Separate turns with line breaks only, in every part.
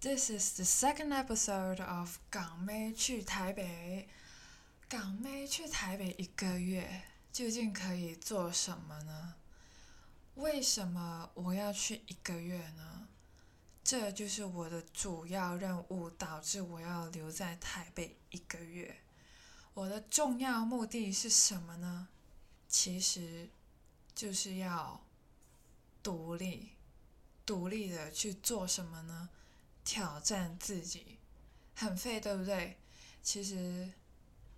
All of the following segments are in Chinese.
This is the second episode of 港妹去台北。港妹去台北一个月，究竟可以做什么呢？为什么我要去一个月呢？这就是我的主要任务，导致我要留在台北一个月。我的重要目的是什么呢？其实就是要独立，独立的去做什么呢？挑战自己，很废，对不对？其实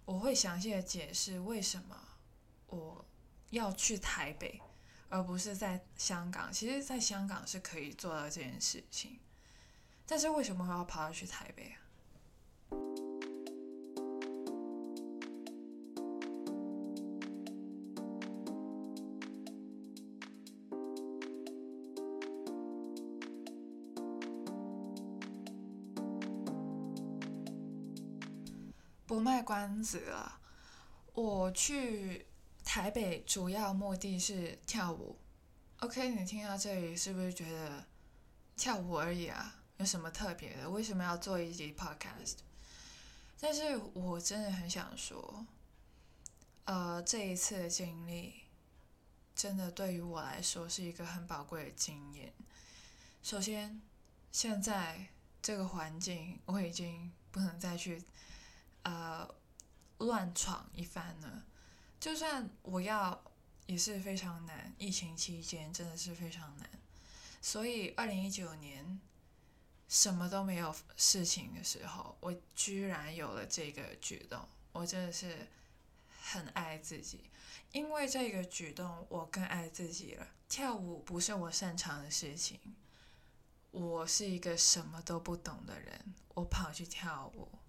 我会详细的解释为什么我要去台北，而不是在香港。其实，在香港是可以做到这件事情，但是为什么我要跑到去台北啊？子了，我去台北主要目的是跳舞。OK，你听到这里是不是觉得跳舞而已啊？有什么特别的？为什么要做一集 Podcast？但是我真的很想说，呃，这一次的经历真的对于我来说是一个很宝贵的经验。首先，现在这个环境我已经不能再去。呃，乱闯一番呢，就算我要也是非常难。疫情期间真的是非常难，所以二零一九年什么都没有事情的时候，我居然有了这个举动，我真的是很爱自己。因为这个举动，我更爱自己了。跳舞不是我擅长的事情，我是一个什么都不懂的人，我跑去跳舞。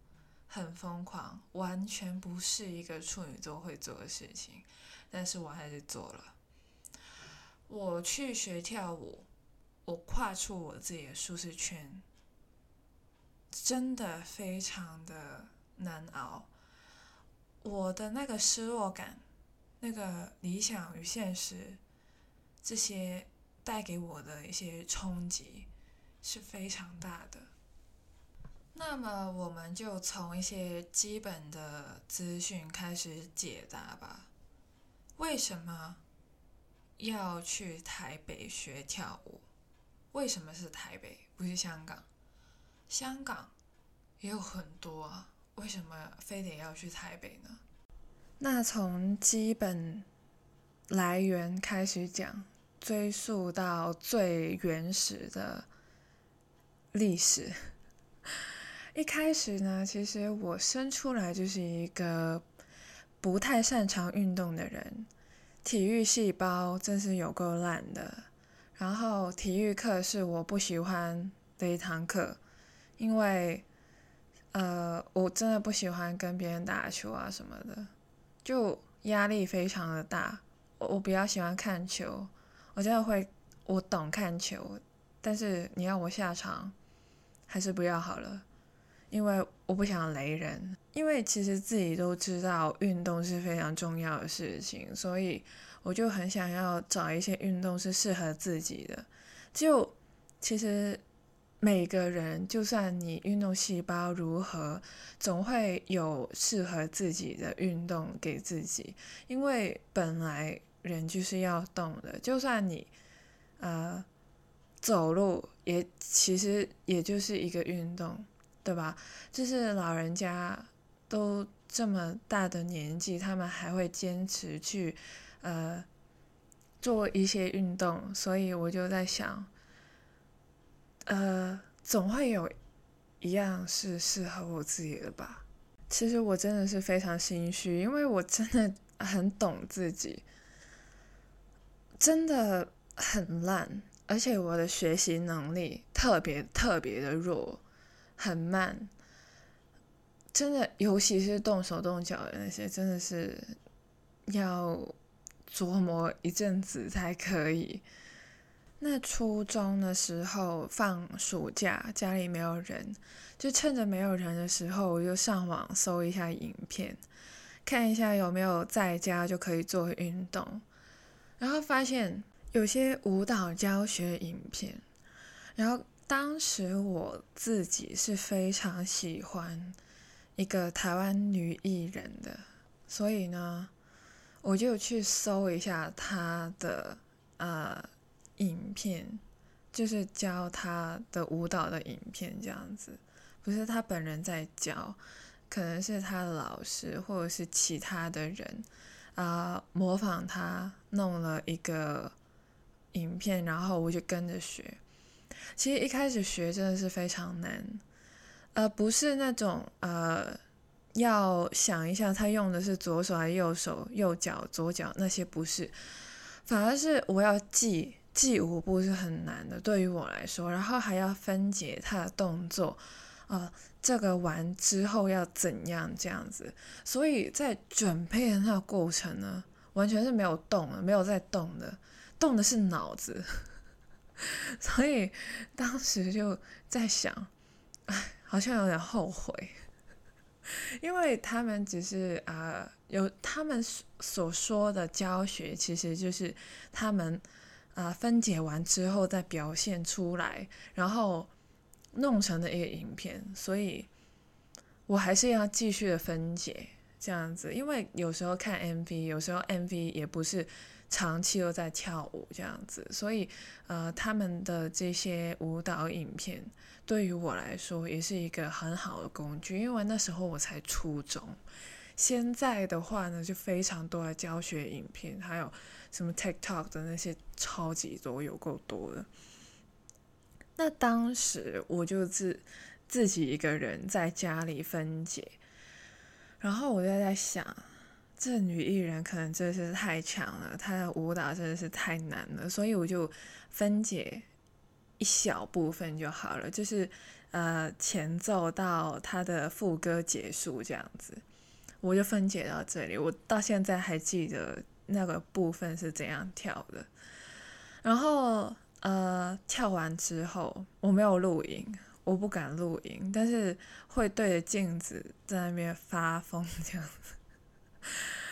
很疯狂，完全不是一个处女座会做的事情，但是我还是做了。我去学跳舞，我跨出我自己的舒适圈，真的非常的难熬。我的那个失落感，那个理想与现实，这些带给我的一些冲击是非常大的。那么我们就从一些基本的资讯开始解答吧。为什么要去台北学跳舞？为什么是台北，不是香港？香港也有很多啊，为什么非得要去台北呢？那从基本来源开始讲，追溯到最原始的历史。一开始呢，其实我生出来就是一个不太擅长运动的人，体育细胞真是有够烂的。然后体育课是我不喜欢的一堂课，因为呃，我真的不喜欢跟别人打球啊什么的，就压力非常的大。我我比较喜欢看球，我真的会，我懂看球，但是你要我下场，还是不要好了。因为我不想雷人，因为其实自己都知道运动是非常重要的事情，所以我就很想要找一些运动是适合自己的。就其实每个人，就算你运动细胞如何，总会有适合自己的运动给自己。因为本来人就是要动的，就算你呃走路，也其实也就是一个运动。对吧？就是老人家都这么大的年纪，他们还会坚持去呃做一些运动，所以我就在想，呃，总会有一样是适合我自己的吧。其实我真的是非常心虚，因为我真的很懂自己，真的很烂，而且我的学习能力特别特别的弱。很慢，真的，尤其是动手动脚的那些，真的是要琢磨一阵子才可以。那初中的时候放暑假，家里没有人，就趁着没有人的时候，我就上网搜一下影片，看一下有没有在家就可以做运动，然后发现有些舞蹈教学影片，然后。当时我自己是非常喜欢一个台湾女艺人的，所以呢，我就去搜一下她的呃影片，就是教她的舞蹈的影片这样子，不是她本人在教，可能是她的老师或者是其他的人啊模仿她弄了一个影片，然后我就跟着学。其实一开始学真的是非常难，呃，不是那种呃，要想一下他用的是左手还是右手、右脚、左脚那些不是，反而是我要记记舞步是很难的，对于我来说，然后还要分解他的动作，啊，这个完之后要怎样这样子，所以在准备的那个过程呢，完全是没有动的，没有在动的，动的是脑子。所以当时就在想，哎，好像有点后悔，因为他们只是啊，有他们所说的教学，其实就是他们啊分解完之后再表现出来，然后弄成的一个影片。所以我还是要继续的分解这样子，因为有时候看 MV，有时候 MV 也不是。长期都在跳舞这样子，所以呃，他们的这些舞蹈影片对于我来说也是一个很好的工具，因为那时候我才初中。现在的话呢，就非常多的教学影片，还有什么 TikTok 的那些超级多，有够多的。那当时我就自自己一个人在家里分解，然后我就在想。这女艺人可能真的是太强了，她的舞蹈真的是太难了，所以我就分解一小部分就好了，就是呃前奏到她的副歌结束这样子，我就分解到这里。我到现在还记得那个部分是怎样跳的。然后呃跳完之后，我没有录影，我不敢录影，但是会对着镜子在那边发疯这样子。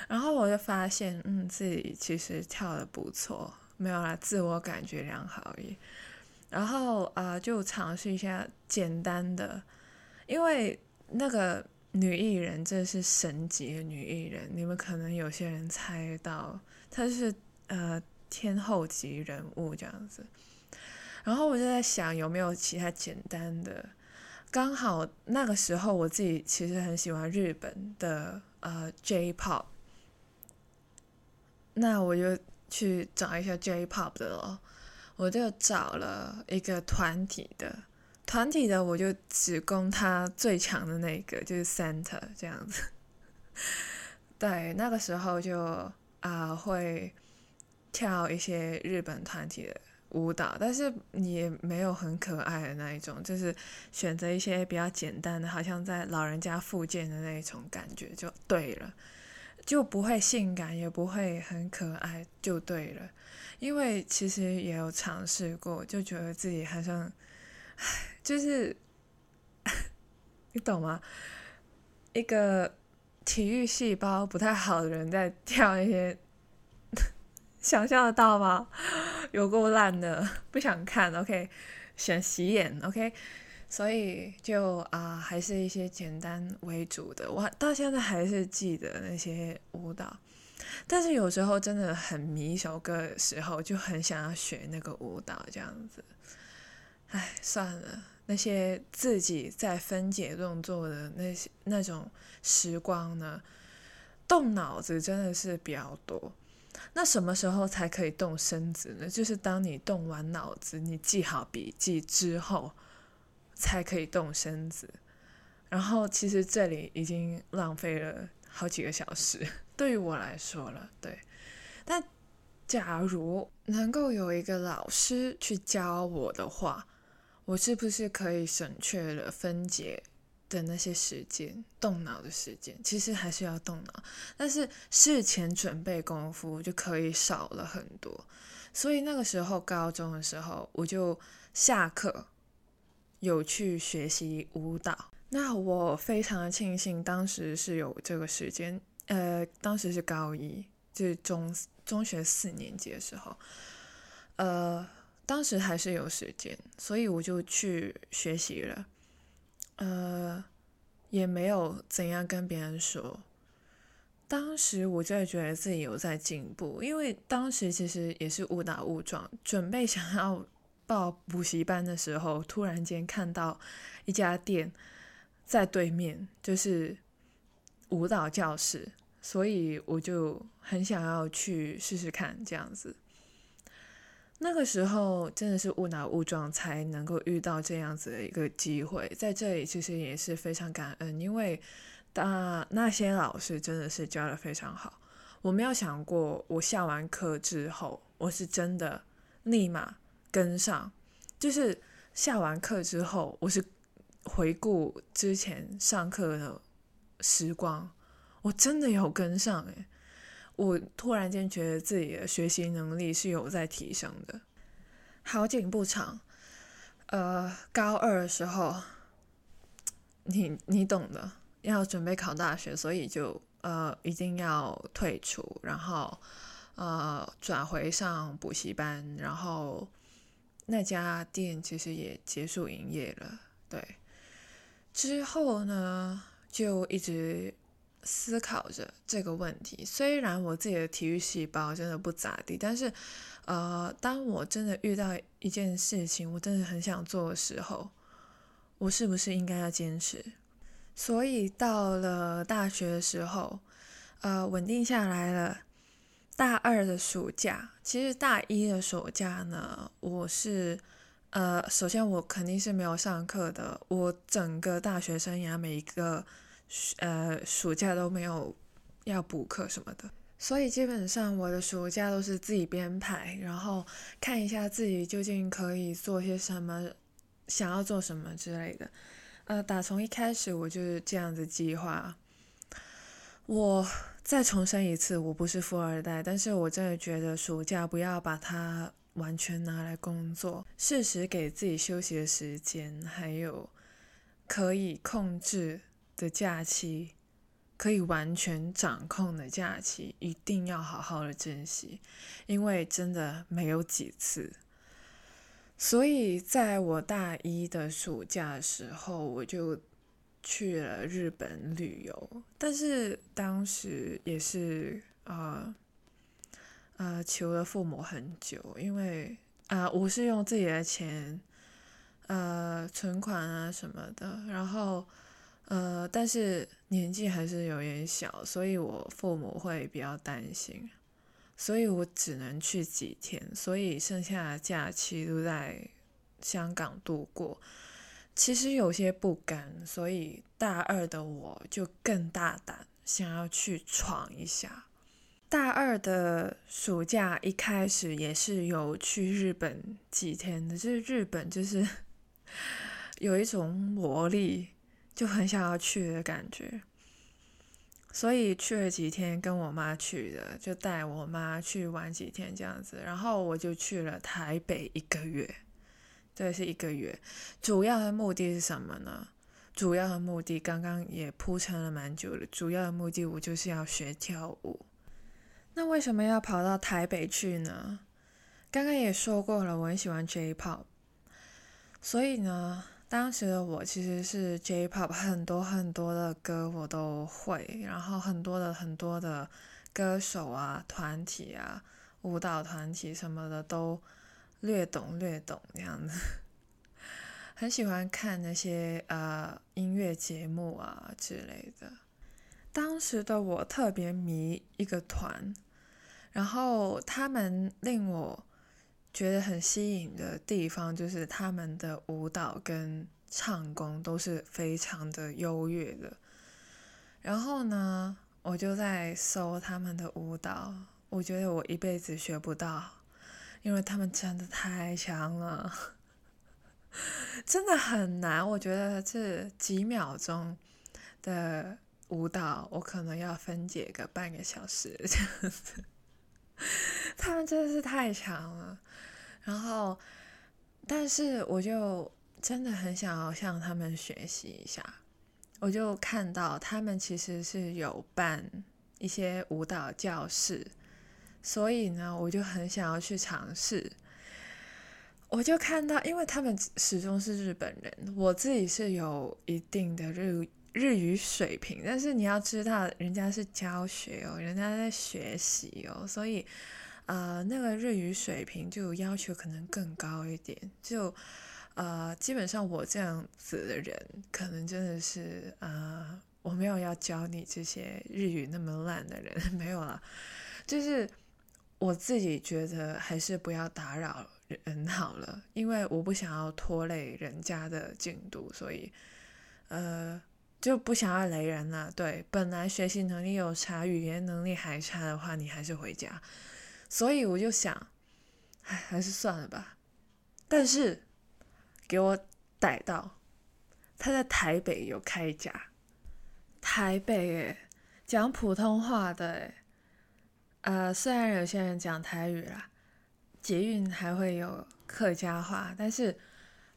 然后我就发现，嗯，自己其实跳的不错，没有啦，自我感觉良好而已。然后啊，就尝试一下简单的，因为那个女艺人真是神级的女艺人，你们可能有些人猜到，她是呃天后级人物这样子。然后我就在想，有没有其他简单的？刚好那个时候我自己其实很喜欢日本的呃 J-pop。那我就去找一下 J-pop 的咯，我就找了一个团体的，团体的我就只攻他最强的那个，就是 Center 这样子。对，那个时候就啊会跳一些日本团体的舞蹈，但是也没有很可爱的那一种，就是选择一些比较简单的，好像在老人家附件的那一种感觉就对了。就不会性感，也不会很可爱，就对了。因为其实也有尝试过，就觉得自己好像，就是 你懂吗？一个体育细胞不太好的人在 跳一些，想象得到吗？有够烂的，不想看。OK，选洗眼。OK。所以就啊，还是一些简单为主的。我到现在还是记得那些舞蹈，但是有时候真的很迷一首歌的时候，就很想要学那个舞蹈这样子。唉，算了，那些自己在分解动作的那些那种时光呢，动脑子真的是比较多。那什么时候才可以动身子呢？就是当你动完脑子，你记好笔记之后。才可以动身子，然后其实这里已经浪费了好几个小时，对于我来说了，对。但假如能够有一个老师去教我的话，我是不是可以省却了分解的那些时间、动脑的时间？其实还是要动脑，但是事前准备功夫就可以少了很多。所以那个时候高中的时候，我就下课。有去学习舞蹈，那我非常的庆幸当时是有这个时间，呃，当时是高一，就是中中学四年级的时候，呃，当时还是有时间，所以我就去学习了。呃，也没有怎样跟别人说。当时我就觉得自己有在进步，因为当时其实也是误打误撞，准备想要报补习班的时候，突然间看到一家店在对面，就是舞蹈教室，所以我就很想要去试试看这样子。那个时候真的是误打误撞才能够遇到这样子的一个机会，在这里其实也是非常感恩，因为。那那些老师真的是教的非常好，我没有想过我下完课之后，我是真的立马跟上。就是下完课之后，我是回顾之前上课的时光，我真的有跟上诶，我突然间觉得自己的学习能力是有在提升的。好景不长，呃，高二的时候，你你懂的。要准备考大学，所以就呃一定要退出，然后呃转回上补习班，然后那家店其实也结束营业了。对，之后呢就一直思考着这个问题。虽然我自己的体育细胞真的不咋地，但是呃当我真的遇到一件事情，我真的很想做的时候，我是不是应该要坚持？所以到了大学的时候，呃，稳定下来了。大二的暑假，其实大一的暑假呢，我是呃，首先我肯定是没有上课的。我整个大学生涯每一个呃暑假都没有要补课什么的，所以基本上我的暑假都是自己编排，然后看一下自己究竟可以做些什么，想要做什么之类的。呃，打从一开始我就是这样子计划。我再重申一次，我不是富二代，但是我真的觉得暑假不要把它完全拿来工作，适时给自己休息的时间，还有可以控制的假期，可以完全掌控的假期，一定要好好的珍惜，因为真的没有几次。所以，在我大一的暑假的时候，我就去了日本旅游。但是当时也是呃呃求了父母很久，因为啊我是用自己的钱呃存款啊什么的，然后呃但是年纪还是有点小，所以我父母会比较担心。所以我只能去几天，所以剩下的假期都在香港度过。其实有些不甘，所以大二的我就更大胆，想要去闯一下。大二的暑假一开始也是有去日本几天的，就是日本就是 有一种魔力，就很想要去的感觉。所以去了几天，跟我妈去的，就带我妈去玩几天这样子。然后我就去了台北一个月，对，是一个月。主要的目的是什么呢？主要的目的刚刚也铺陈了蛮久了。主要的目的我就是要学跳舞。那为什么要跑到台北去呢？刚刚也说过了，我很喜欢 J-pop，所以呢。当时的我其实是 J-pop 很多很多的歌我都会，然后很多的很多的歌手啊、团体啊、舞蹈团体什么的都略懂略懂这样子。很喜欢看那些呃音乐节目啊之类的。当时的我特别迷一个团，然后他们令我。觉得很吸引的地方就是他们的舞蹈跟唱功都是非常的优越的。然后呢，我就在搜他们的舞蹈，我觉得我一辈子学不到，因为他们真的太强了，真的很难。我觉得这几秒钟的舞蹈，我可能要分解个半个小时这样子。他们真的是太强了，然后，但是我就真的很想要向他们学习一下。我就看到他们其实是有办一些舞蹈教室，所以呢，我就很想要去尝试。我就看到，因为他们始终是日本人，我自己是有一定的日日语水平，但是你要知道，人家是教学哦，人家在学习哦，所以呃，那个日语水平就要求可能更高一点。就呃，基本上我这样子的人，可能真的是呃，我没有要教你这些日语那么烂的人，没有了，就是我自己觉得还是不要打扰。人好了，因为我不想要拖累人家的进度，所以呃就不想要雷人了。对，本来学习能力有差，语言能力还差的话，你还是回家。所以我就想，唉，还是算了吧。但是给我逮到，他在台北有开一家，台北诶，讲普通话的诶，呃，虽然有些人讲台语啦。捷运还会有客家话，但是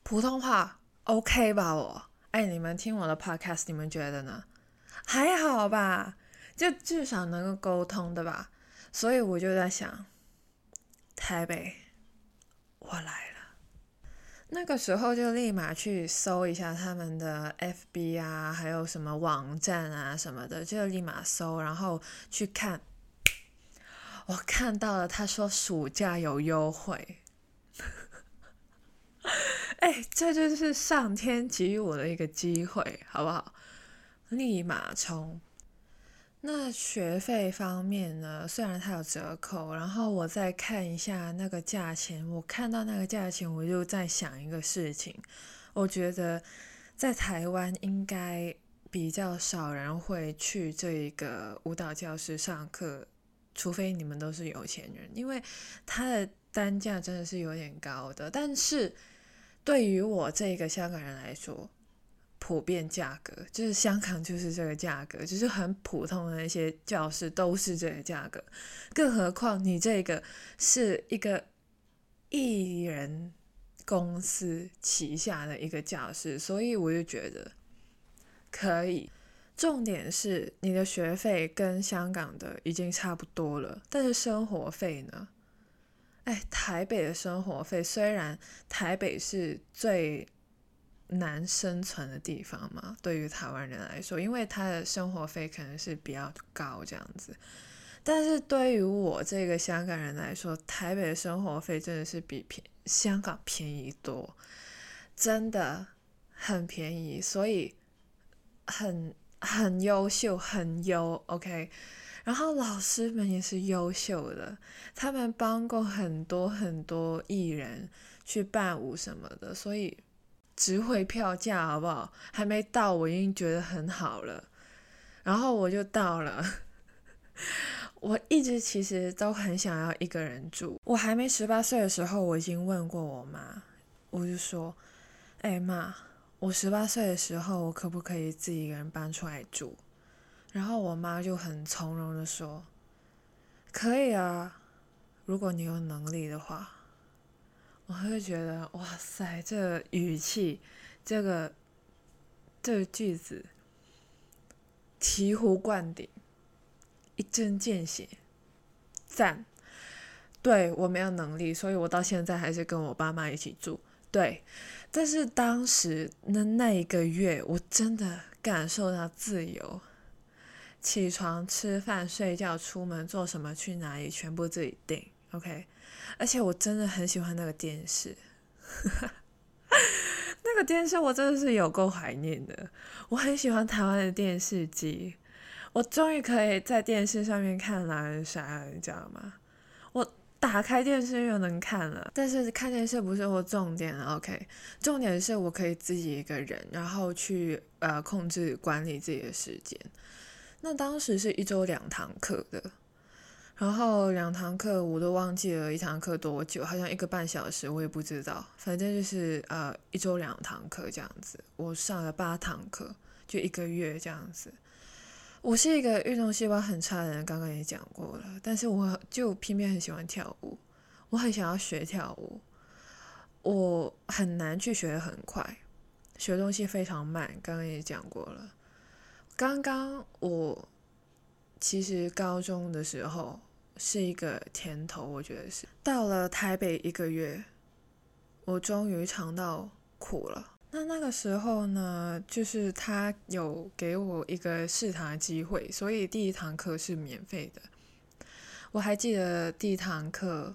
普通话 OK 吧？我哎，你们听我的 podcast，你们觉得呢？还好吧，就至少能够沟通的吧。所以我就在想，台北，我来了。那个时候就立马去搜一下他们的 FB 啊，还有什么网站啊什么的，就立马搜，然后去看。我看到了，他说暑假有优惠，哎，这就是上天给予我的一个机会，好不好？立马冲。那学费方面呢？虽然它有折扣，然后我再看一下那个价钱，我看到那个价钱，我就在想一个事情，我觉得在台湾应该比较少人会去这个舞蹈教室上课。除非你们都是有钱人，因为它的单价真的是有点高的。但是对于我这个香港人来说，普遍价格就是香港就是这个价格，就是很普通的那些教室都是这个价格。更何况你这个是一个艺人公司旗下的一个教室，所以我就觉得可以。重点是你的学费跟香港的已经差不多了，但是生活费呢？哎，台北的生活费虽然台北是最难生存的地方嘛，对于台湾人来说，因为他的生活费可能是比较高这样子，但是对于我这个香港人来说，台北的生活费真的是比便香港便宜多，真的很便宜，所以很。很优秀，很优，OK。然后老师们也是优秀的，他们帮过很多很多艺人去伴舞什么的，所以值回票价，好不好？还没到，我已经觉得很好了。然后我就到了，我一直其实都很想要一个人住。我还没十八岁的时候，我已经问过我妈，我就说：“哎妈。”我十八岁的时候，我可不可以自己一个人搬出来住？然后我妈就很从容的说：“可以啊，如果你有能力的话。”我会觉得哇塞，这语气，这个这个句子醍醐灌顶，一针见血，赞！对我没有能力，所以我到现在还是跟我爸妈一起住。对。但是当时那那一个月，我真的感受到自由，起床、吃饭、睡觉、出门做什么、去哪里，全部自己定。OK，而且我真的很喜欢那个电视，那个电视我真的是有够怀念的。我很喜欢台湾的电视机，我终于可以在电视上面看狼人杀，你知道吗？我。打开电视又能看了，但是看电视不是我重点，OK，重点是我可以自己一个人，然后去呃控制管理自己的时间。那当时是一周两堂课的，然后两堂课我都忘记了一堂课多久，好像一个半小时，我也不知道，反正就是呃一周两堂课这样子，我上了八堂课，就一个月这样子。我是一个运动细胞很差的人，刚刚也讲过了。但是我就偏偏很喜欢跳舞，我很想要学跳舞。我很难去学的很快，学东西非常慢。刚刚也讲过了。刚刚我其实高中的时候是一个甜头，我觉得是到了台北一个月，我终于尝到苦了。那那个时候呢，就是他有给我一个试堂的机会，所以第一堂课是免费的。我还记得第一堂课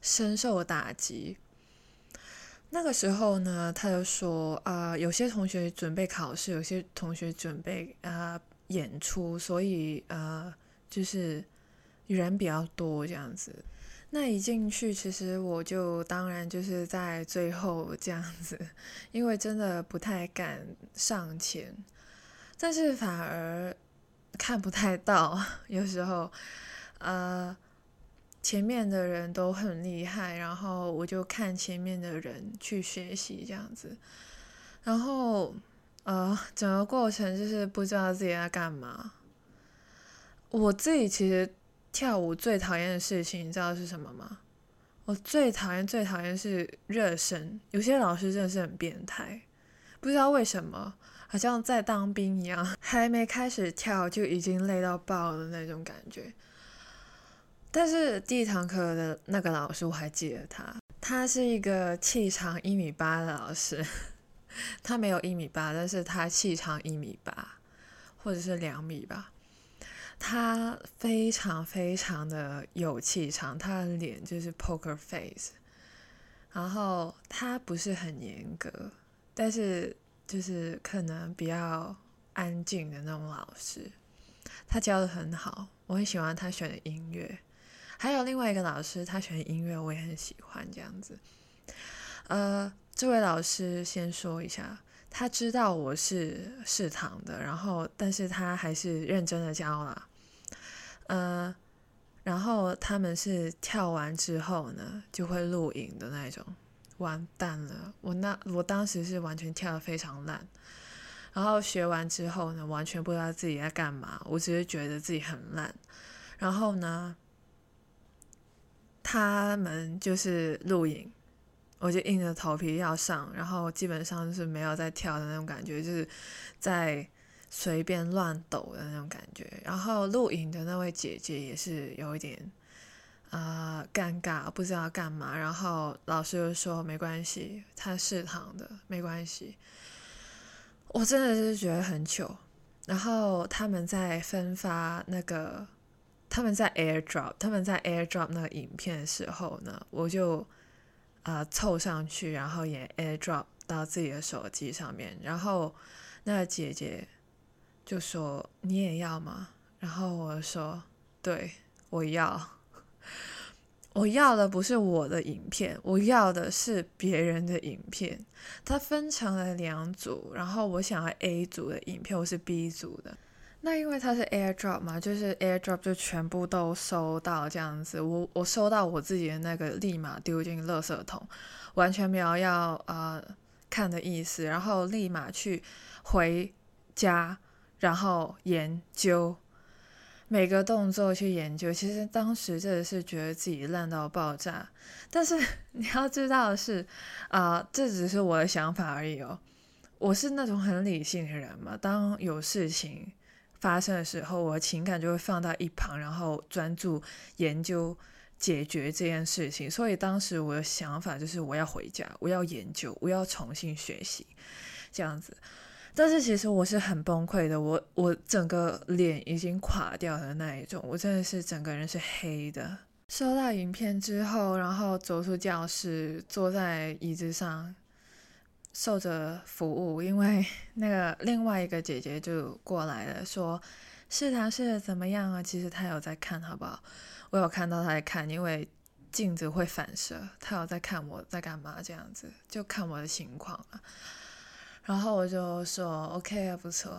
深受打击。那个时候呢，他就说啊，有些同学准备考试，有些同学准备啊演出，所以呃，就是人比较多这样子。那一进去，其实我就当然就是在最后这样子，因为真的不太敢上前，但是反而看不太到，有时候，呃，前面的人都很厉害，然后我就看前面的人去学习这样子，然后呃，整个过程就是不知道自己在干嘛，我自己其实。跳舞最讨厌的事情，你知道是什么吗？我最讨厌、最讨厌是热身。有些老师真的是很变态，不知道为什么，好像在当兵一样，还没开始跳就已经累到爆的那种感觉。但是第一堂课的那个老师我还记得他，他是一个气长一米八的老师，他没有一米八，但是他气长一米八，或者是两米吧。他非常非常的有气场，他的脸就是 poker face，然后他不是很严格，但是就是可能比较安静的那种老师。他教的很好，我很喜欢他选的音乐。还有另外一个老师，他选的音乐我也很喜欢，这样子。呃，这位老师先说一下。他知道我是试堂的，然后但是他还是认真的教啦。呃，然后他们是跳完之后呢，就会录影的那种。完蛋了，我那我当时是完全跳的非常烂，然后学完之后呢，完全不知道自己在干嘛，我只是觉得自己很烂。然后呢，他们就是录影。我就硬着头皮要上，然后基本上是没有在跳的那种感觉，就是在随便乱抖的那种感觉。然后录影的那位姐姐也是有一点啊尴尬，不知道干嘛。然后老师就说没关系，他试躺的没关系。我真的是觉得很糗。然后他们在分发那个，他们在 AirDrop，他们在 AirDrop 那个影片的时候呢，我就。啊，凑上去，然后也 AirDrop 到自己的手机上面，然后那个姐姐就说：“你也要吗？”然后我说：“对，我要。我要的不是我的影片，我要的是别人的影片。它分成了两组，然后我想要 A 组的影片，我是 B 组的。”那因为它是 AirDrop 嘛，就是 AirDrop 就全部都收到这样子。我我收到我自己的那个，立马丢进垃圾桶，完全没有要呃看的意思。然后立马去回家，然后研究每个动作去研究。其实当时真的是觉得自己烂到爆炸。但是 你要知道的是，啊，这只是我的想法而已哦。我是那种很理性的人嘛，当有事情。发生的时候，我的情感就会放到一旁，然后专注研究解决这件事情。所以当时我的想法就是，我要回家，我要研究，我要重新学习，这样子。但是其实我是很崩溃的，我我整个脸已经垮掉的那一种，我真的是整个人是黑的。收到影片之后，然后走出教室，坐在椅子上。受着服务，因为 那个另外一个姐姐就过来了，说试堂试的怎么样啊？其实她有在看，好不好？我有看到她在看，因为镜子会反射，她有在看我在干嘛，这样子就看我的情况啊。然后我就说 OK 啊，不错，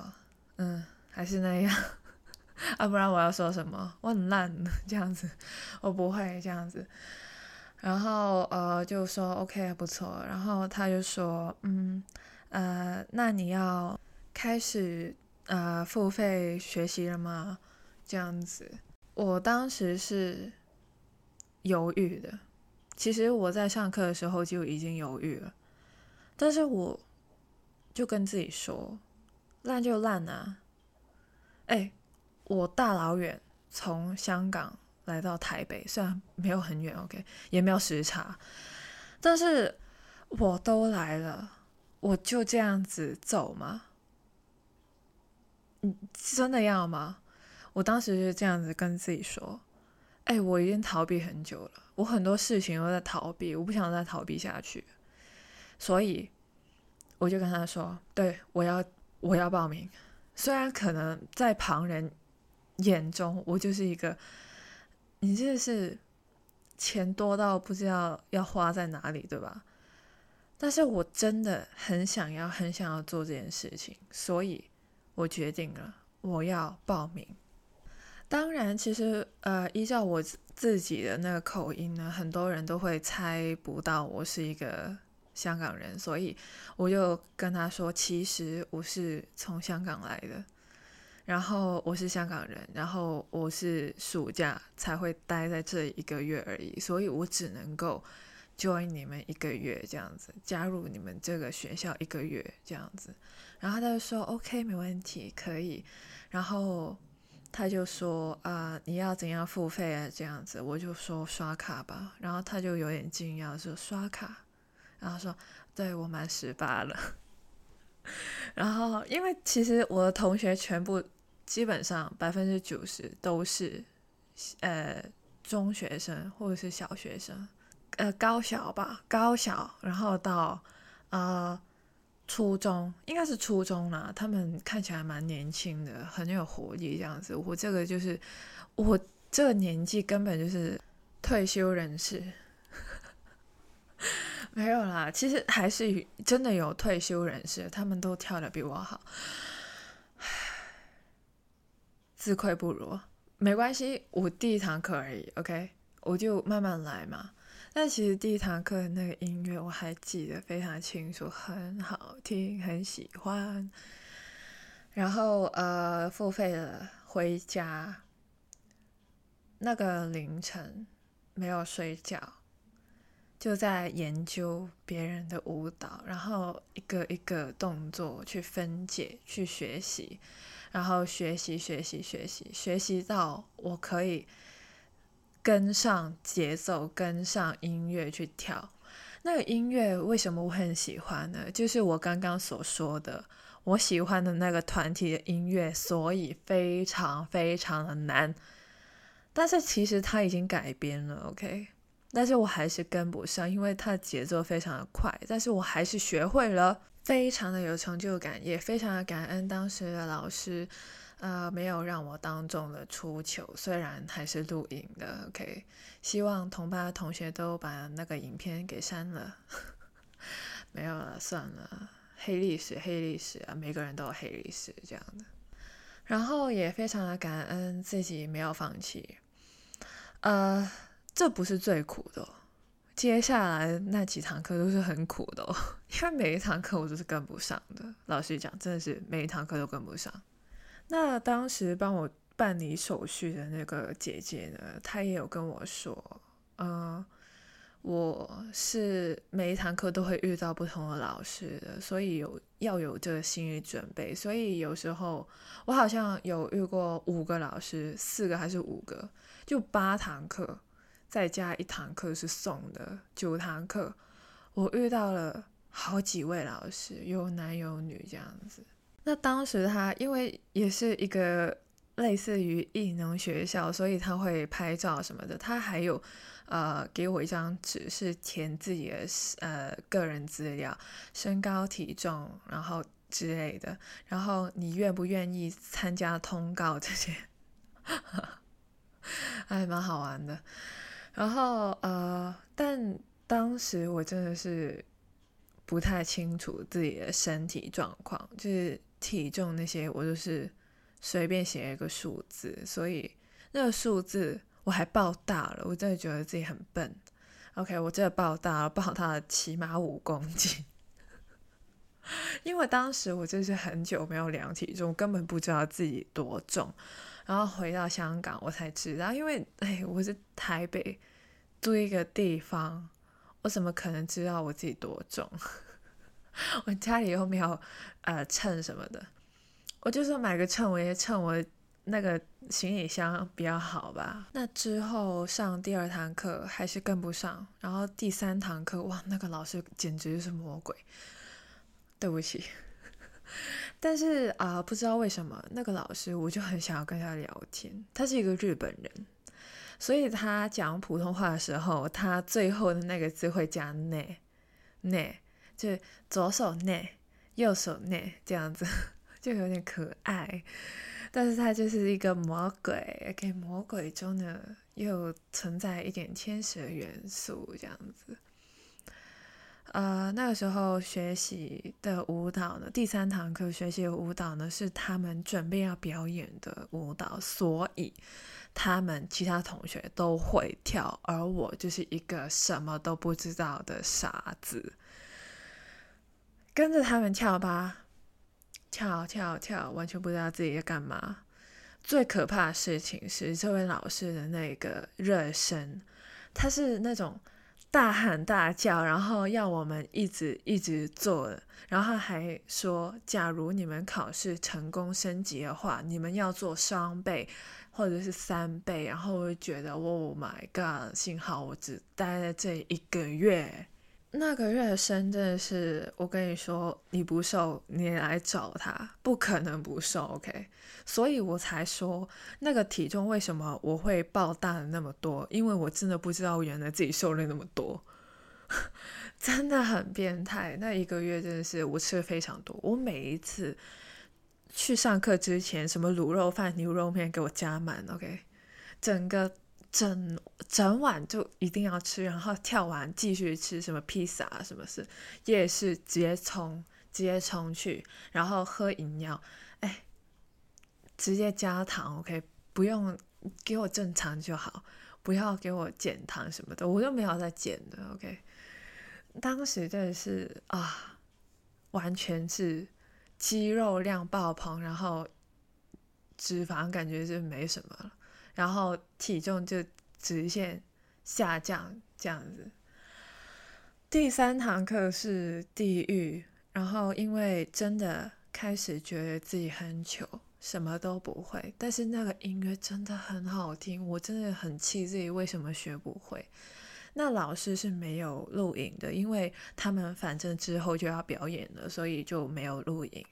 嗯，还是那样 啊，不然我要说什么？我很烂 这样子，我不会这样子。然后呃就说 OK 啊不错，然后他就说嗯呃那你要开始呃付费学习了吗？这样子，我当时是犹豫的。其实我在上课的时候就已经犹豫了，但是我就跟自己说烂就烂啊！哎，我大老远从香港。来到台北，虽然没有很远，OK，也没有时差，但是我都来了，我就这样子走吗？你真的要吗？我当时就这样子跟自己说：“哎，我已经逃避很久了，我很多事情都在逃避，我不想再逃避下去。”所以我就跟他说：“对我要，我要报名。虽然可能在旁人眼中，我就是一个，你这是钱多到不知道要花在哪里，对吧？”但是我真的很想要，很想要做这件事情，所以我决定了，我要报名。当然，其实呃，依照我自己的那个口音呢，很多人都会猜不到我是一个香港人，所以我就跟他说，其实我是从香港来的，然后我是香港人，然后我是暑假才会待在这一个月而已，所以我只能够。join 你们一个月这样子，加入你们这个学校一个月这样子，然后他就说 OK 没问题可以，然后他就说啊你要怎样付费啊这样子，我就说刷卡吧，然后他就有点惊讶说刷卡，然后说对我满十八了，然后因为其实我的同学全部基本上百分之九十都是呃中学生或者是小学生。呃，高小吧，高小，然后到呃初中，应该是初中啦。他们看起来蛮年轻的，很有活力这样子。我这个就是我这个年纪根本就是退休人士，没有啦。其实还是真的有退休人士，他们都跳的比我好，自愧不如。没关系，我第一堂课而已，OK，我就慢慢来嘛。但其实第一堂课的那个音乐我还记得非常清楚，很好听，很喜欢。然后呃，付费了回家，那个凌晨没有睡觉，就在研究别人的舞蹈，然后一个一个动作去分解、去学习，然后学习、学习、学习，学习到我可以。跟上节奏，跟上音乐去跳。那个音乐为什么我很喜欢呢？就是我刚刚所说的，我喜欢的那个团体的音乐，所以非常非常的难。但是其实它已经改编了，OK？但是我还是跟不上，因为它的节奏非常的快。但是我还是学会了，非常的有成就感，也非常的感恩当时的老师。呃，没有让我当众的出糗，虽然还是录影的，OK。希望同班的同学都把那个影片给删了，没有了，算了，黑历史，黑历史啊，每个人都有黑历史这样的。然后也非常的感恩自己没有放弃，呃，这不是最苦的，接下来那几堂课都是很苦的，因为每一堂课我都是跟不上的。老实讲，真的是每一堂课都跟不上。那当时帮我办理手续的那个姐姐呢，她也有跟我说，嗯，我是每一堂课都会遇到不同的老师的，所以有要有这个心理准备。所以有时候我好像有遇过五个老师，四个还是五个，就八堂课，再加一堂课是送的，九堂课，我遇到了好几位老师，有男有女这样子。那当时他因为也是一个类似于艺能学校，所以他会拍照什么的。他还有呃给我一张纸，是填自己的呃个人资料，身高、体重，然后之类的。然后你愿不愿意参加通告这些，还蛮好玩的。然后呃，但当时我真的是不太清楚自己的身体状况，就是。体重那些我就是随便写一个数字，所以那个数字我还报大了，我真的觉得自己很笨。OK，我真的报大了，报他起码五公斤，因为当时我真是很久没有量体重，根本不知道自己多重。然后回到香港，我才知道，因为哎，我是台北住一个地方，我怎么可能知道我自己多重？我家里又没有呃秤什么的，我就说买个秤，我也称我
那个行李箱比较好吧。那之后上第二堂课还是跟不上，然后第三堂课，哇，那个老师简直就是魔鬼。对不起，但是啊，不知道为什么那个老师我就很想要跟他聊天。他是一个日本人，所以他讲普通话的时候，他最后的那个字会加内内，就左手内，右手内这样子，就有点可爱。但是他就是一个魔鬼，给魔鬼中呢又存在一点天使的元素，这样子。呃，那个时候学习的舞蹈呢，第三堂课学习的舞蹈呢，是他们准备要表演的舞蹈，所以他们其他同学都会跳，而我就是一个什么都不知道的傻子，跟着他们跳吧，跳跳跳，完全不知道自己在干嘛。最可怕的事情是，这位老师的那个热身，他是那种。大喊大叫，然后要我们一直一直做，然后还说，假如你们考试成功升级的话，你们要做双倍或者是三倍。然后我就觉得，Oh my god！幸好我只待了这一个月。那个热身真的是，我跟你说，你不瘦，你来找他，不可能不瘦，OK？所以我才说那个体重为什么我会爆大了那么多，因为我真的不知道原来自己瘦了那么多，真的很变态。那一个月真的是我吃的非常多，我每一次去上课之前，什么卤肉饭、牛肉面给我加满，OK？整个。整整晚就一定要吃，然后跳完继续吃什么披萨啊，什么是夜市直接冲直接冲去，然后喝饮料，哎，直接加糖，OK，不用给我正常就好，不要给我减糖什么的，我就没有在减的，OK。当时真的是啊，完全是肌肉量爆棚，然后脂肪感觉就没什么了。然后体重就直线下降这样子。第三堂课是地狱，然后因为真的开始觉得自己很糗，什么都不会，但是那个音乐真的很好听，我真的很气自己为什么学不会。那老师是没有录影的，因为他们反正之后就要表演了，所以就没有录影。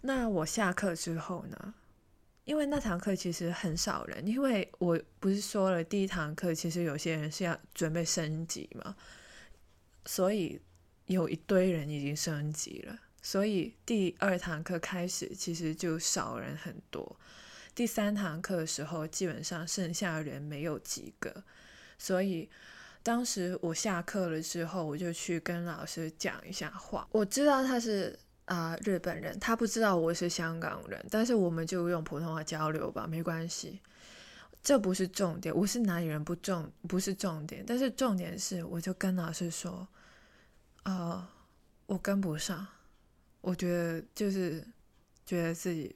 那我下课之后呢？因为那堂课其实很少人，因为我不是说了第一堂课其实有些人是要准备升级嘛，所以有一堆人已经升级了，所以第二堂课开始其实就少人很多。第三堂课的时候，基本上剩下人没有几个，所以当时我下课了之后，我就去跟老师讲一下话。我知道他是。啊，日本人他不知道我是香港人，但是我们就用普通话交流吧，没关系，这不是重点。我是哪里人不重不是重点，但是重点是，我就跟老师说，呃，我跟不上，我觉得就是觉得自己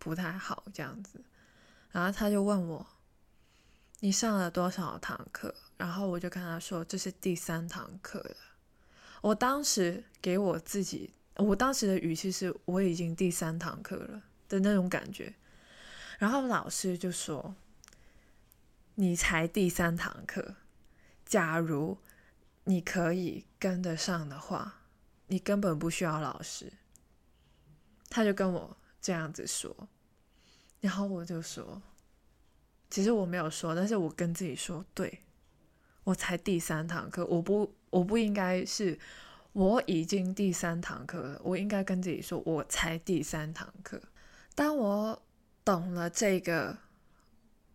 不太好这样子，然后他就问我，你上了多少堂课？然后我就跟他说，这是第三堂课了。我当时给我自己。我当时的语气是我已经第三堂课了的那种感觉，然后老师就说：“你才第三堂课，假如你可以跟得上的话，你根本不需要老师。”他就跟我这样子说，然后我就说：“其实我没有说，但是我跟自己说，对我才第三堂课，我不我不应该是。”我已经第三堂课了，我应该跟自己说，我才第三堂课。当我懂了这个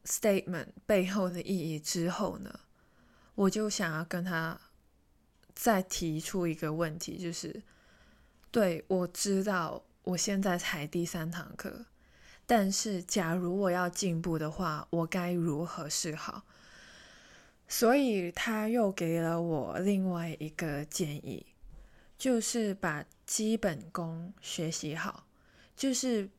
statement 背后的意义之后呢，我就想要跟他再提出一个问题，就是，对我知道我现在才第三堂课，但是假如我要进步的话，我该如何是好？所以他又给了我另外一个建议。就是把基本功学习好，就是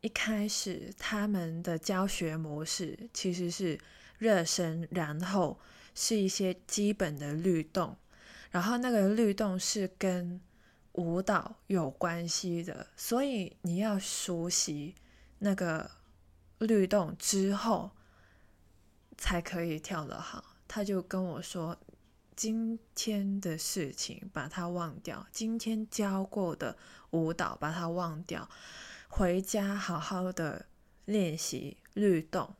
一开始他们的教学模式其实是热身，然后是一些基本的律动，然后那个律动是跟舞蹈有关系的，所以你要熟悉那个律动之后才可以跳得好。他就跟我说，今天的事情把它忘掉，今天教过的舞蹈把它忘掉，回家好好的练习律动。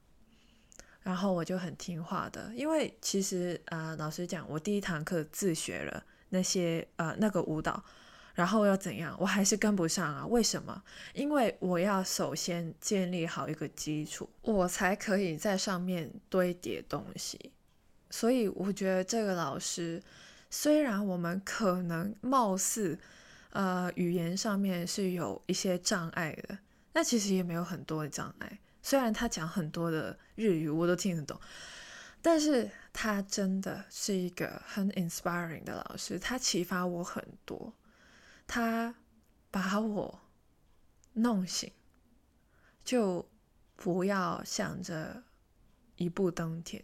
然后我就很听话的，因为其实呃，老实讲，我第一堂课自学了那些呃那个舞蹈，然后要怎样，我还是跟不上啊？为什么？因为我要首先建立好一个基础，我才可以在上面堆叠东西。所以我觉得这个老师，虽然我们可能貌似呃语言上面是有一些障碍的，那其实也没有很多的障碍。虽然他讲很多的日语我都听得懂，但是他真的是一个很 inspiring 的老师，他启发我很多，他把我弄醒，就不要想着一步登天，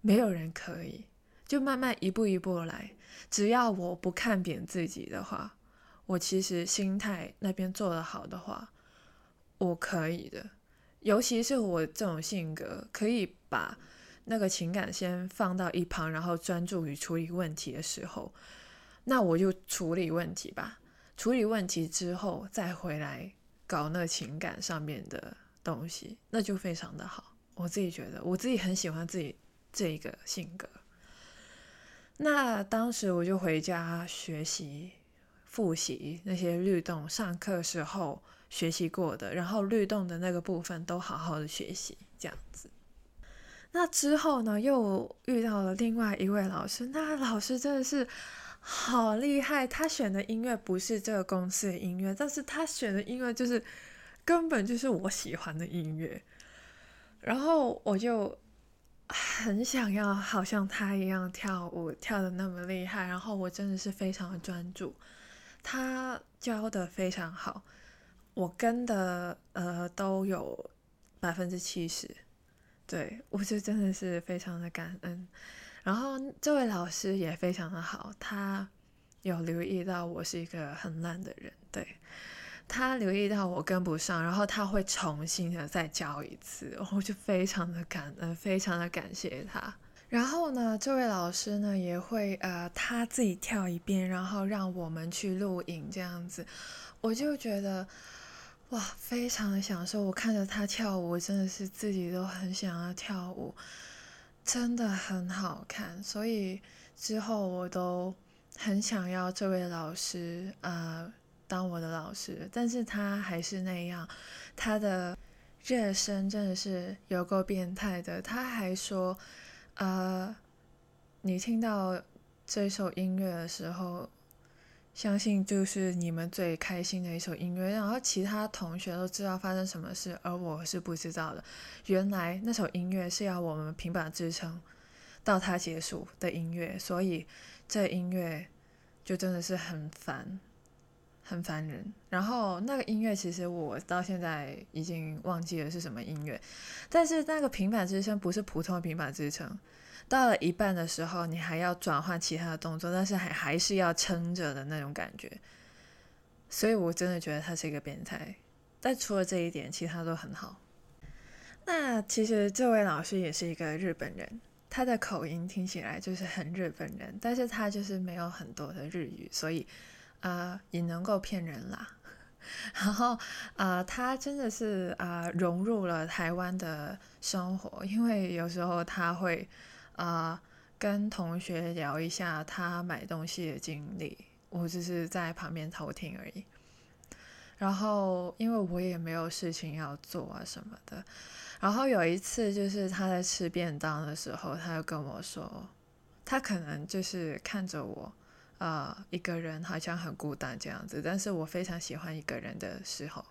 没有人可以，就慢慢一步一步来，只要我不看扁自己的话，我其实心态那边做得好的话，我可以的。尤其是我这种性格，可以把那个情感先放到一旁，然后专注于处理问题的时候，那我就处理问题吧。处理问题之后，再回来搞那情感上面的东西，那就非常的好。我自己觉得，我自己很喜欢自己这个性格。那当时我就回家学习、复习那些律动，上课时候。学习过的，然后律动的那个部分都好好的学习，这样子。那之后呢，又遇到了另外一位老师，那老师真的是好厉害。他选的音乐不是这个公司的音乐，但是他选的音乐就是根本就是我喜欢的音乐。然后我就很想要好像他一样跳舞，跳的那么厉害。然后我真的是非常的专注，他教的非常好。我跟的呃都有百分之七十，对我就真的是非常的感恩。然后这位老师也非常的好，他有留意到我是一个很烂的人，对他留意到我跟不上，然后他会重新的再教一次，我就非常的感恩，非常的感谢他。然后呢，这位老师呢也会呃他自己跳一遍，然后让我们去录影这样子，我就觉得。哇，非常的享受！我看着他跳舞，真的是自己都很想要跳舞，真的很好看。所以之后我都很想要这位老师呃当我的老师，但是他还是那样，他的热身真的是有够变态的。他还说，呃，你听到这首音乐的时候。相信就是你们最开心的一首音乐，然后其他同学都知道发生什么事，而我是不知道的。原来那首音乐是要我们平板支撑到它结束的音乐，所以这音乐就真的是很烦，很烦人。然后那个音乐其实我到现在已经忘记了是什么音乐，但是那个平板支撑不是普通的平板支撑。到了一半的时候，你还要转换其他的动作，但是还还是要撑着的那种感觉，所以我真的觉得他是一个变态。但除了这一点，其他都很好。那其实这位老师也是一个日本人，他的口音听起来就是很日本人，但是他就是没有很多的日语，所以呃也能够骗人啦。然后呃他真的是啊融入了台湾的生活，因为有时候他会。啊，跟同学聊一下他买东西的经历，我只是在旁边偷听而已。然后，因为我也没有事情要做啊什么的。然后有一次，就是他在吃便当的时候，他就跟我说，他可能就是看着我，呃，一个人好像很孤单这样子。但是我非常喜欢一个人的时候，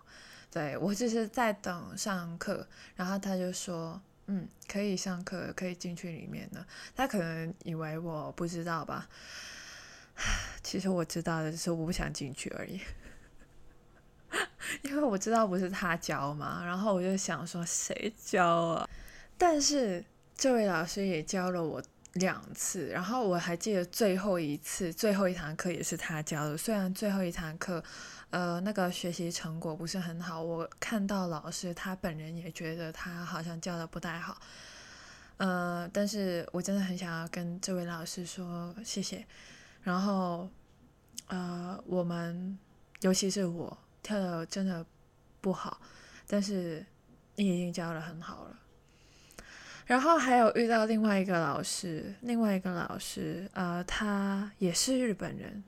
对我就是在等上课，然后他就说。嗯，可以上课，可以进去里面呢。他可能以为我不知道吧？其实我知道的，只是我不想进去而已。因为我知道不是他教嘛，然后我就想说谁教啊？但是这位老师也教了我两次，然后我还记得最后一次，最后一堂课也是他教的。虽然最后一堂课，呃，那个学习成果不是很好，我看到老师他本人也觉得他好像教的不太好，呃，但是我真的很想要跟这位老师说谢谢。然后，呃，我们尤其是我跳的真的不好，但是你已经教的很好了。然后还有遇到另外一个老师，另外一个老师，呃，他也是日本人，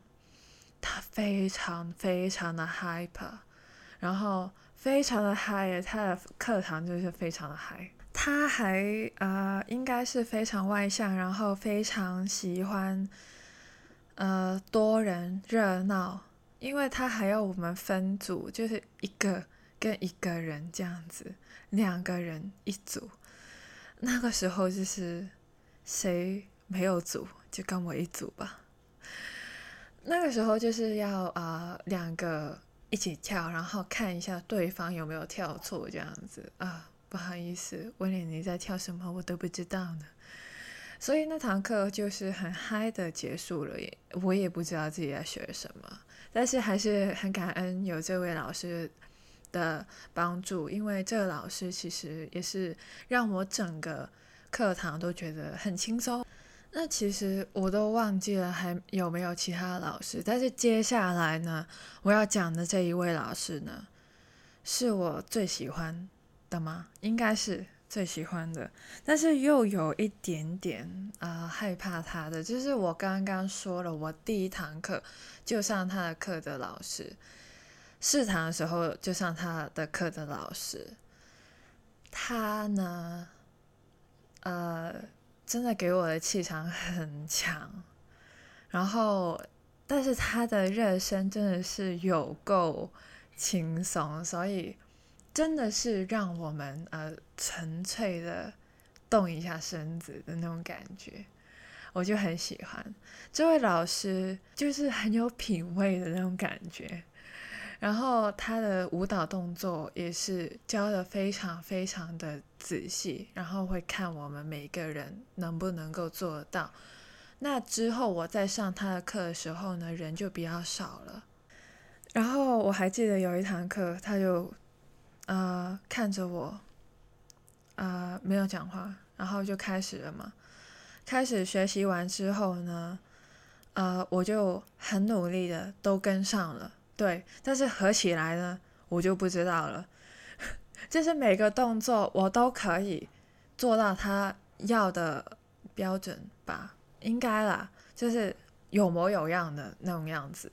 他非常非常的 hyper，然后非常的嗨，他的课堂就是非常的嗨。他还呃，应该是非常外向，然后非常喜欢呃多人热闹，因为他还要我们分组，就是一个跟一个人这样子，两个人一组。那个时候就是谁没有组就跟我一组吧。那个时候就是要啊两个一起跳，然后看一下对方有没有跳错这样子啊。不好意思，威廉你在跳什么我都不知道呢。所以那堂课就是很嗨的结束了，也我也不知道自己在学什么，但是还是很感恩有这位老师。的帮助，因为这个老师其实也是让我整个课堂都觉得很轻松。那其实我都忘记了还有没有其他老师，但是接下来呢，我要讲的这一位老师呢，是我最喜欢的吗？应该是最喜欢的，但是又有一点点啊害怕他的，就是我刚刚说了，我第一堂课就上他的课的老师。试堂的时候就上他的课的老师，他呢，呃，真的给我的气场很强，然后，但是他的热身真的是有够轻松，所以真的是让我们呃纯粹的动一下身子的那种感觉，我就很喜欢这位老师，就是很有品味的那种感觉。然后他的舞蹈动作也是教的非常非常的仔细，然后会看我们每个人能不能够做得到。那之后我在上他的课的时候呢，人就比较少了。然后我还记得有一堂课，他就呃看着我，呃没有讲话，然后就开始了嘛。开始学习完之后呢，呃我就很努力的都跟上了。对，但是合起来呢，我就不知道了。就是每个动作我都可以做到他要的标准吧，应该啦，就是有模有样的那种样子。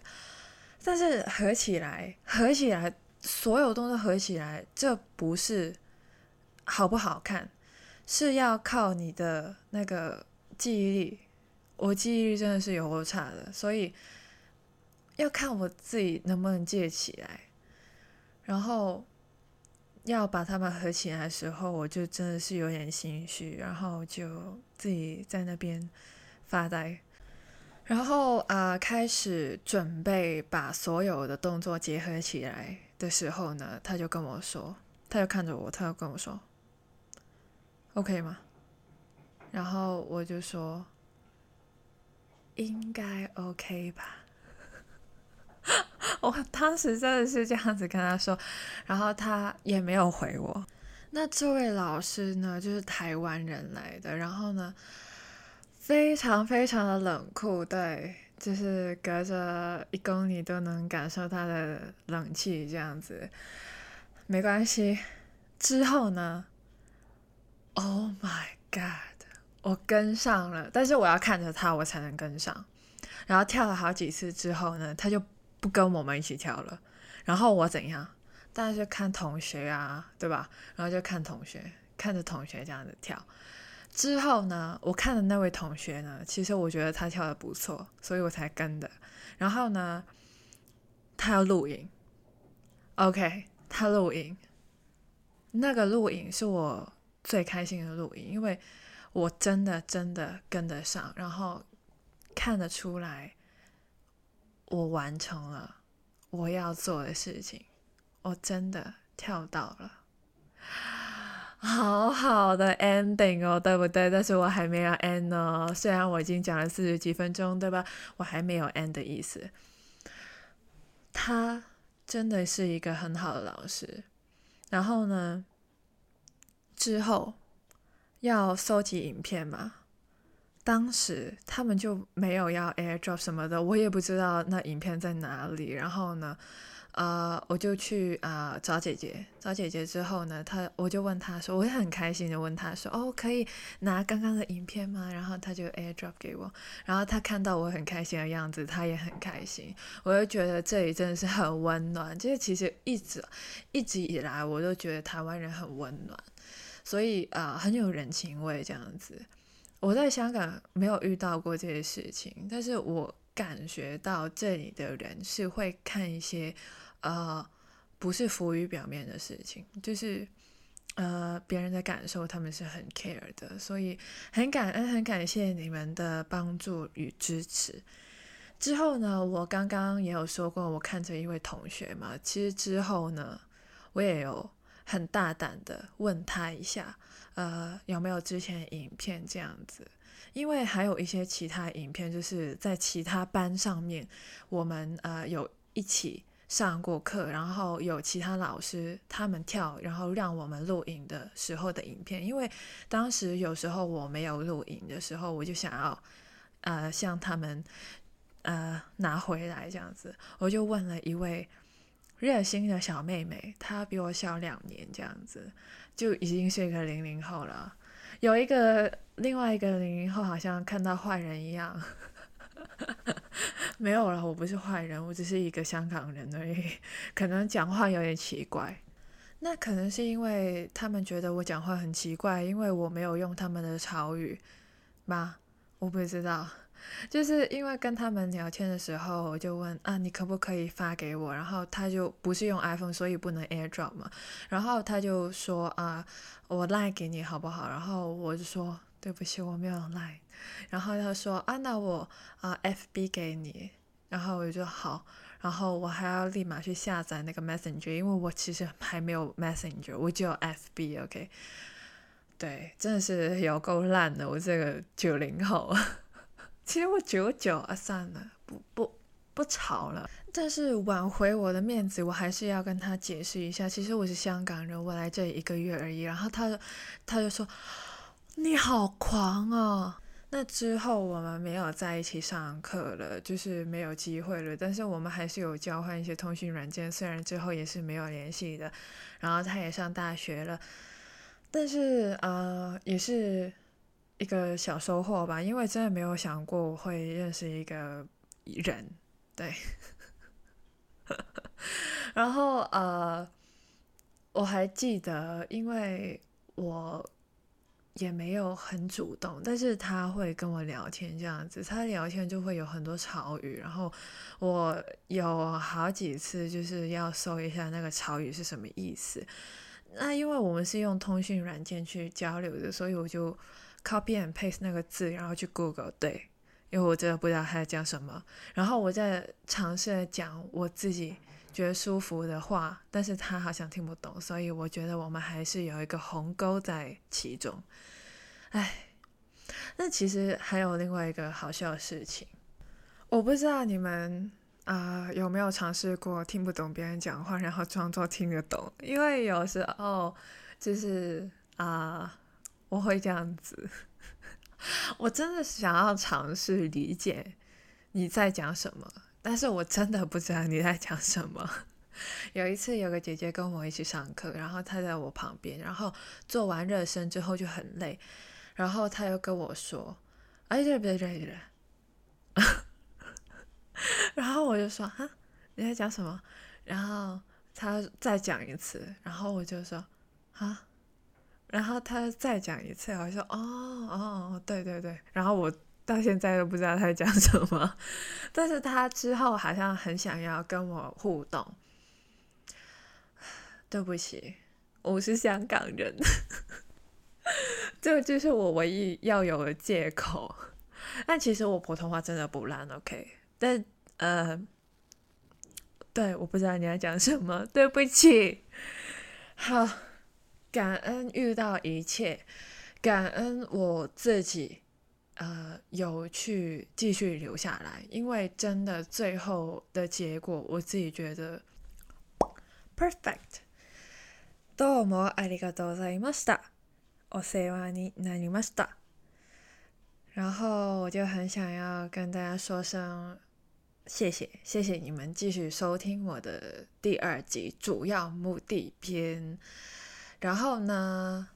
但是合起来，合起来，所有动作合起来，这不是好不好看，是要靠你的那个记忆力。我记忆力真的是有够差的，所以。要看我自己能不能借起来，然后要把它们合起来的时候，我就真的是有点心虚，然后就自己在那边发呆。然后啊，开始准备把所有的动作结合起来的时候呢，他就跟我说，他就看着我，他就跟我说：“OK 吗？”然后我就说：“应该 OK 吧。” 我当时真的是这样子跟他说，然后他也没有回我。那这位老师呢，就是台湾人来的，然后呢，非常非常的冷酷，对，就是隔着一公里都能感受他的冷气这样子。没关系，之后呢？Oh my god！我跟上了，但是我要看着他，我才能跟上。然后跳了好几次之后呢，他就。不跟我们一起跳了，然后我怎样？当然是看同学啊，对吧？然后就看同学，看着同学这样子跳。之后呢，我看的那位同学呢，其实我觉得他跳的不错，所以我才跟的。然后呢，他要录影，OK，他录影。那个录影是我最开心的录影，因为我真的真的跟得上，然后看得出来。我完成了我要做的事情，我真的跳到了好好的 ending 哦，对不对？但是我还没有 end 哦，虽然我已经讲了四十几分钟，对吧？我还没有 end 的意思。他真的是一个很好的老师。然后呢，之后要收集影片嘛，当时他们就没有要 AirDrop 什么的，我也不知道那影片在哪里。然后呢？呃，我就去啊找姐姐，找姐姐之后呢，她我就问她说，我也很开心的问她说，哦，可以拿刚刚的影片吗？然后她就 AirDrop 给我，然后她看到我很开心的样子，她也很开心，我就觉得这里真的是很温暖。就是其实一直一直以来，我都觉得台湾人很温暖，所以啊很有人情味这样子。我在香港没有遇到过这些事情，但是我感觉到这里的人是会看一些。呃，不是浮于表面的事情，就是呃别人的感受，他们是很 care 的，所以很感恩，很感谢你们的帮助与支持。之后呢，我刚刚也有说过，我看着一位同学嘛，其实之后呢，我也有很大胆的问他一下，呃，有没有之前影片这样子，因为还有一些其他影片，就是在其他班上面，我们呃有一起。上过课，然后有其他老师他们跳，然后让我们录影的时候的影片。因为当时有时候我没有录影的时候，我就想要呃向他们呃拿回来这样子，我就问了一位热心的小妹妹，她比我小两年这样子，就已经是一个零零后了。有一个另外一个零零后，好像看到坏人一样。没有了，我不是坏人，我只是一个香港人而已。可能讲话有点奇怪，那可能是因为他们觉得我讲话很奇怪，因为我没有用他们的潮语吗？我不知道，就是因为跟他们聊天的时候，我就问啊，你可不可以发给我？然后他就不是用 iPhone，所以不能 AirDrop 嘛。然后他就说啊，我赖给你好不好？然后我就说对不起，我没有赖。然后他说啊，那我啊，FB 给你，然后我就好，然后我还要立马去下载那个 Messenger，因为我其实还没有 Messenger，我就有 FB，OK，对，真的是有够烂的，我这个九零后，其实我九九啊，算了，不不不吵了，但是挽回我的面子，我还是要跟他解释一下，其实我是香港人，我来这一个月而已，然后他就他就说你好狂啊。那之后我们没有在一起上课了，就是没有机会了。但是我们还是有交换一些通讯软件，虽然之后也是没有联系的。然后他也上大学了，但是呃，也是一个小收获吧，因为真的没有想过我会认识一个人，对。然后呃，我还记得，因为我。也没有很主动，但是他会跟我聊天这样子，他聊天就会有很多潮语，然后我有好几次就是要搜一下那个潮语是什么意思。那因为我们是用通讯软件去交流的，所以我就 copy and paste 那个字，然后去 Google 对，因为我真的不知道他在讲什么，然后我在尝试讲我自己。觉得舒服的话，但是他好像听不懂，所以我觉得我们还是有一个鸿沟在其中。唉，那其实还有另外一个好笑的事情，我不知道你们啊有没有尝试过听不懂别人讲话，然后装作听得懂，因为有时候就是啊我会这样子，我真的想要尝试理解你在讲什么。但是我真的不知道你在讲什么。有一次，有个姐姐跟我一起上课，然后她在我旁边，然后做完热身之后就很累，然后她又跟我说：“哎，对对对对。”然后我就说：“啊，你在讲什么？”然后她再讲一次，然后我就说：“啊。”然后他再讲一次，我说：“哦哦，对对对。”然后我。到现在都不知道他在讲什么，但是他之后好像很想要跟我互动。对不起，我是香港人，这个就是我唯一要有的借口。但其实我普通话真的不烂，OK？但呃，对，我不知道你在讲什么，对不起。好，感恩遇到一切，感恩我自己，呃，有去继续留下来，因为真的最后的结果，我自己觉得 perfect。どうもありがとうございました。お世話になりました。然后我就很想要跟大家说声谢谢，谢谢你们继续收听我的第二集主要目的篇。然后呢，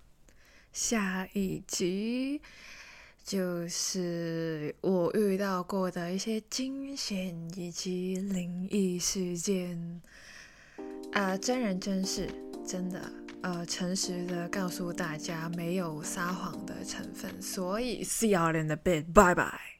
下一集就是我遇到过的一些惊险以及灵异事件，啊，真人真事，真的。呃，诚实的告诉大家，没有撒谎的成分，所以 see you in a bit，bye bye。